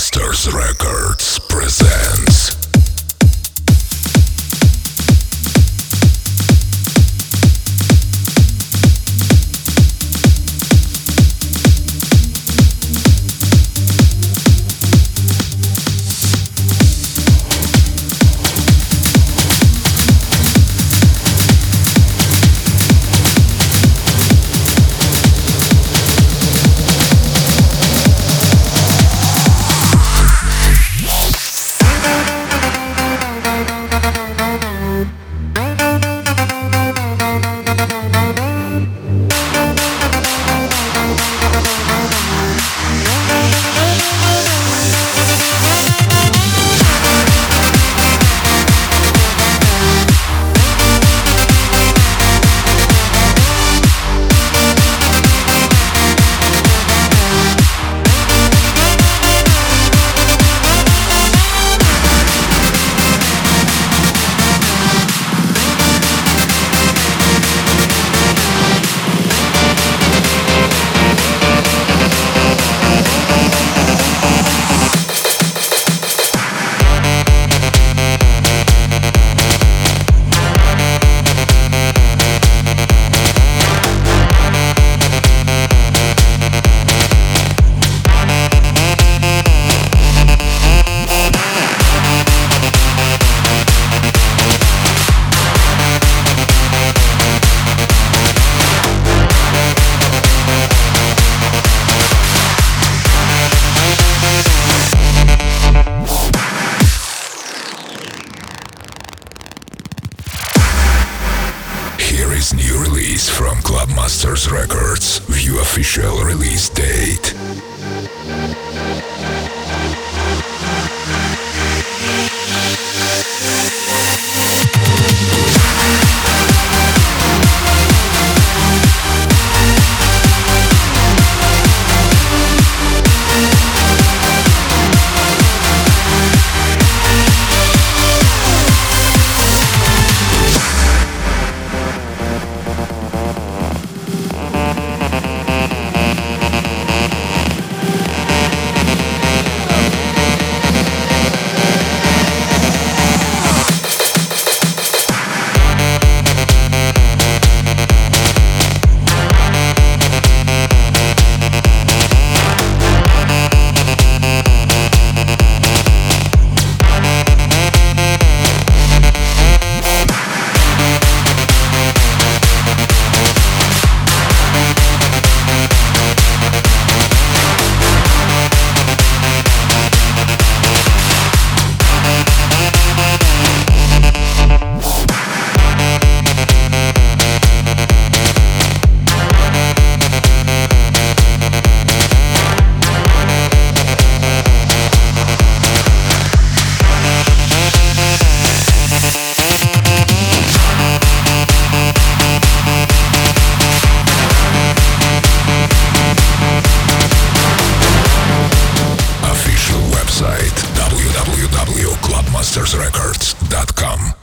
Masters Records presents release from Clubmasters Records. View official release date. сайт www.clubmastersrecords.com